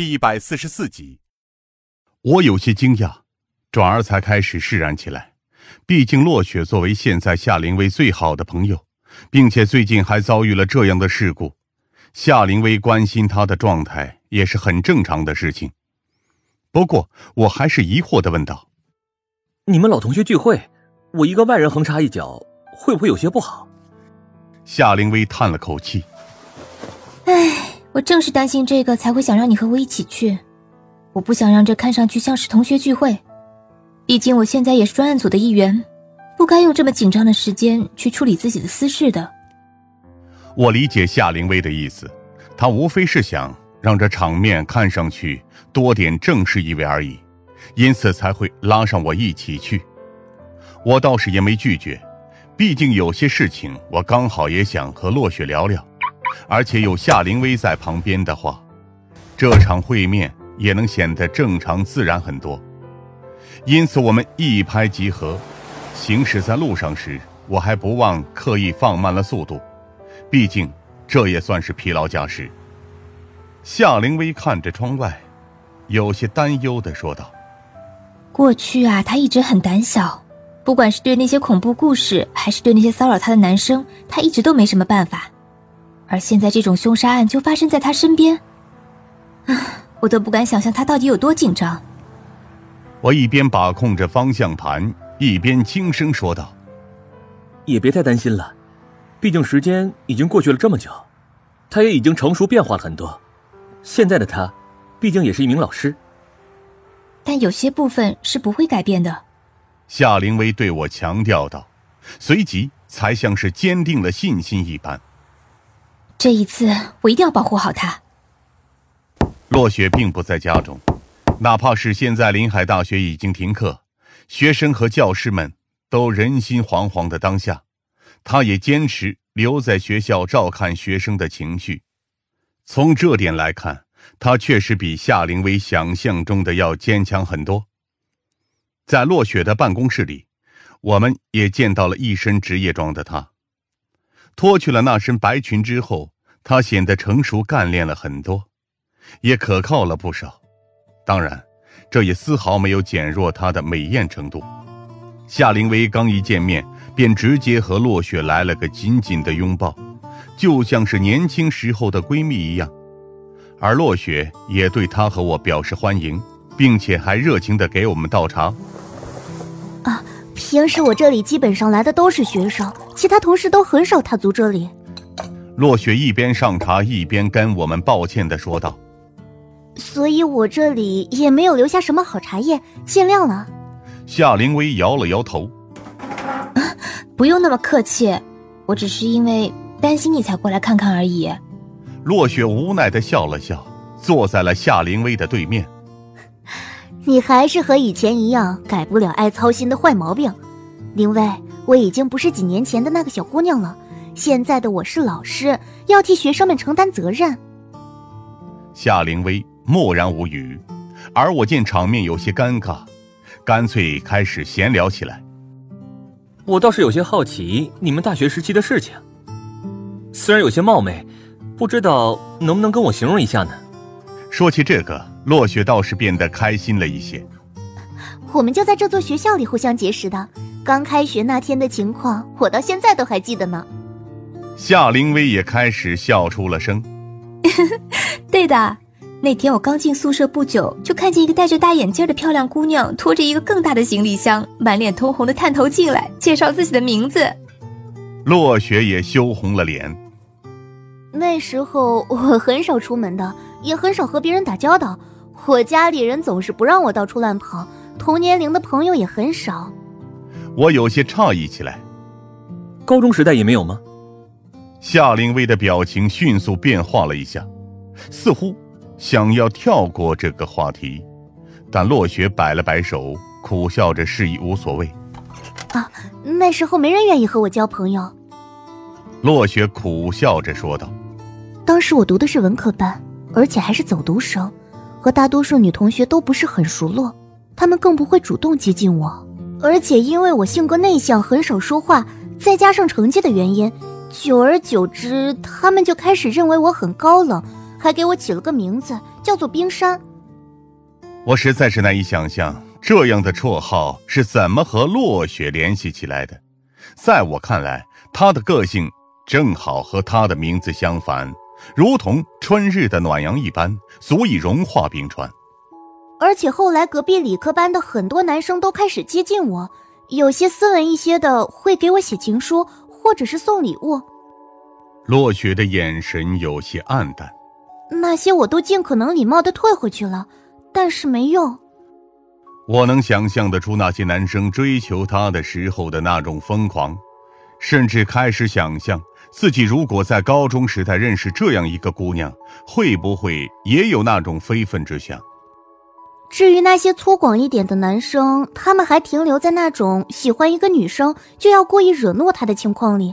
第一百四十四集，我有些惊讶，转而才开始释然起来。毕竟落雪作为现在夏灵薇最好的朋友，并且最近还遭遇了这样的事故，夏灵薇关心他的状态也是很正常的事情。不过，我还是疑惑的问道：“你们老同学聚会，我一个外人横插一脚，会不会有些不好？”夏灵薇叹了口气：“唉。”我正是担心这个，才会想让你和我一起去。我不想让这看上去像是同学聚会，毕竟我现在也是专案组的一员，不该用这么紧张的时间去处理自己的私事的。我理解夏灵薇的意思，她无非是想让这场面看上去多点正式意味而已，因此才会拉上我一起去。我倒是也没拒绝，毕竟有些事情我刚好也想和落雪聊聊。而且有夏灵薇在旁边的话，这场会面也能显得正常自然很多。因此，我们一拍即合。行驶在路上时，我还不忘刻意放慢了速度，毕竟这也算是疲劳驾驶。夏灵薇看着窗外，有些担忧的说道：“过去啊，他一直很胆小，不管是对那些恐怖故事，还是对那些骚扰他的男生，他一直都没什么办法。”而现在这种凶杀案就发生在他身边，啊，我都不敢想象他到底有多紧张。我一边把控着方向盘，一边轻声说道：“也别太担心了，毕竟时间已经过去了这么久，他也已经成熟变化了很多。现在的他，毕竟也是一名老师。但有些部分是不会改变的。”夏灵薇对我强调道，随即才像是坚定了信心一般。这一次，我一定要保护好他。落雪并不在家中，哪怕是现在临海大学已经停课，学生和教师们都人心惶惶的当下，他也坚持留在学校照看学生的情绪。从这点来看，他确实比夏灵薇想象中的要坚强很多。在落雪的办公室里，我们也见到了一身职业装的他。脱去了那身白裙之后，她显得成熟干练了很多，也可靠了不少。当然，这也丝毫没有减弱她的美艳程度。夏灵薇刚一见面，便直接和落雪来了个紧紧的拥抱，就像是年轻时候的闺蜜一样。而落雪也对她和我表示欢迎，并且还热情地给我们倒茶。啊。平时我这里基本上来的都是学生，其他同事都很少踏足这里。落雪一边上茶一边跟我们抱歉的说道：“所以我这里也没有留下什么好茶叶，见谅了。”夏灵薇摇了摇头：“不用那么客气，我只是因为担心你才过来看看而已。”落雪无奈的笑了笑，坐在了夏灵薇的对面。你还是和以前一样，改不了爱操心的坏毛病。灵薇，我已经不是几年前的那个小姑娘了，现在的我是老师，要替学生们承担责任。夏灵薇默然无语，而我见场面有些尴尬，干脆开始闲聊起来。我倒是有些好奇你们大学时期的事情，虽然有些冒昧，不知道能不能跟我形容一下呢？说起这个。落雪倒是变得开心了一些。我们就在这座学校里互相结识的，刚开学那天的情况，我到现在都还记得呢。夏灵薇也开始笑出了声。对的，那天我刚进宿舍不久，就看见一个戴着大眼镜的漂亮姑娘，拖着一个更大的行李箱，满脸通红的探头进来，介绍自己的名字。落雪也羞红了脸。那时候我很少出门的，也很少和别人打交道。我家里人总是不让我到处乱跑，同年龄的朋友也很少。我有些诧异起来。高中时代也没有吗？夏灵薇的表情迅速变化了一下，似乎想要跳过这个话题，但洛雪摆了摆手，苦笑着示意无所谓。啊，那时候没人愿意和我交朋友。洛雪苦笑着说道：“当时我读的是文科班，而且还是走读生。”和大多数女同学都不是很熟络，她们更不会主动接近我。而且因为我性格内向，很少说话，再加上成绩的原因，久而久之，他们就开始认为我很高冷，还给我起了个名字，叫做冰山。我实在是难以想象，这样的绰号是怎么和落雪联系起来的。在我看来，他的个性正好和他的名字相反，如同春日的暖阳一般，足以融化冰川。而且后来隔壁理科班的很多男生都开始接近我，有些斯文一些的会给我写情书，或者是送礼物。落雪的眼神有些黯淡，那些我都尽可能礼貌的退回去了，但是没用。我能想象得出那些男生追求她的时候的那种疯狂，甚至开始想象自己如果在高中时代认识这样一个姑娘，会不会也有那种非分之想。至于那些粗犷一点的男生，他们还停留在那种喜欢一个女生就要故意惹怒她的情况里。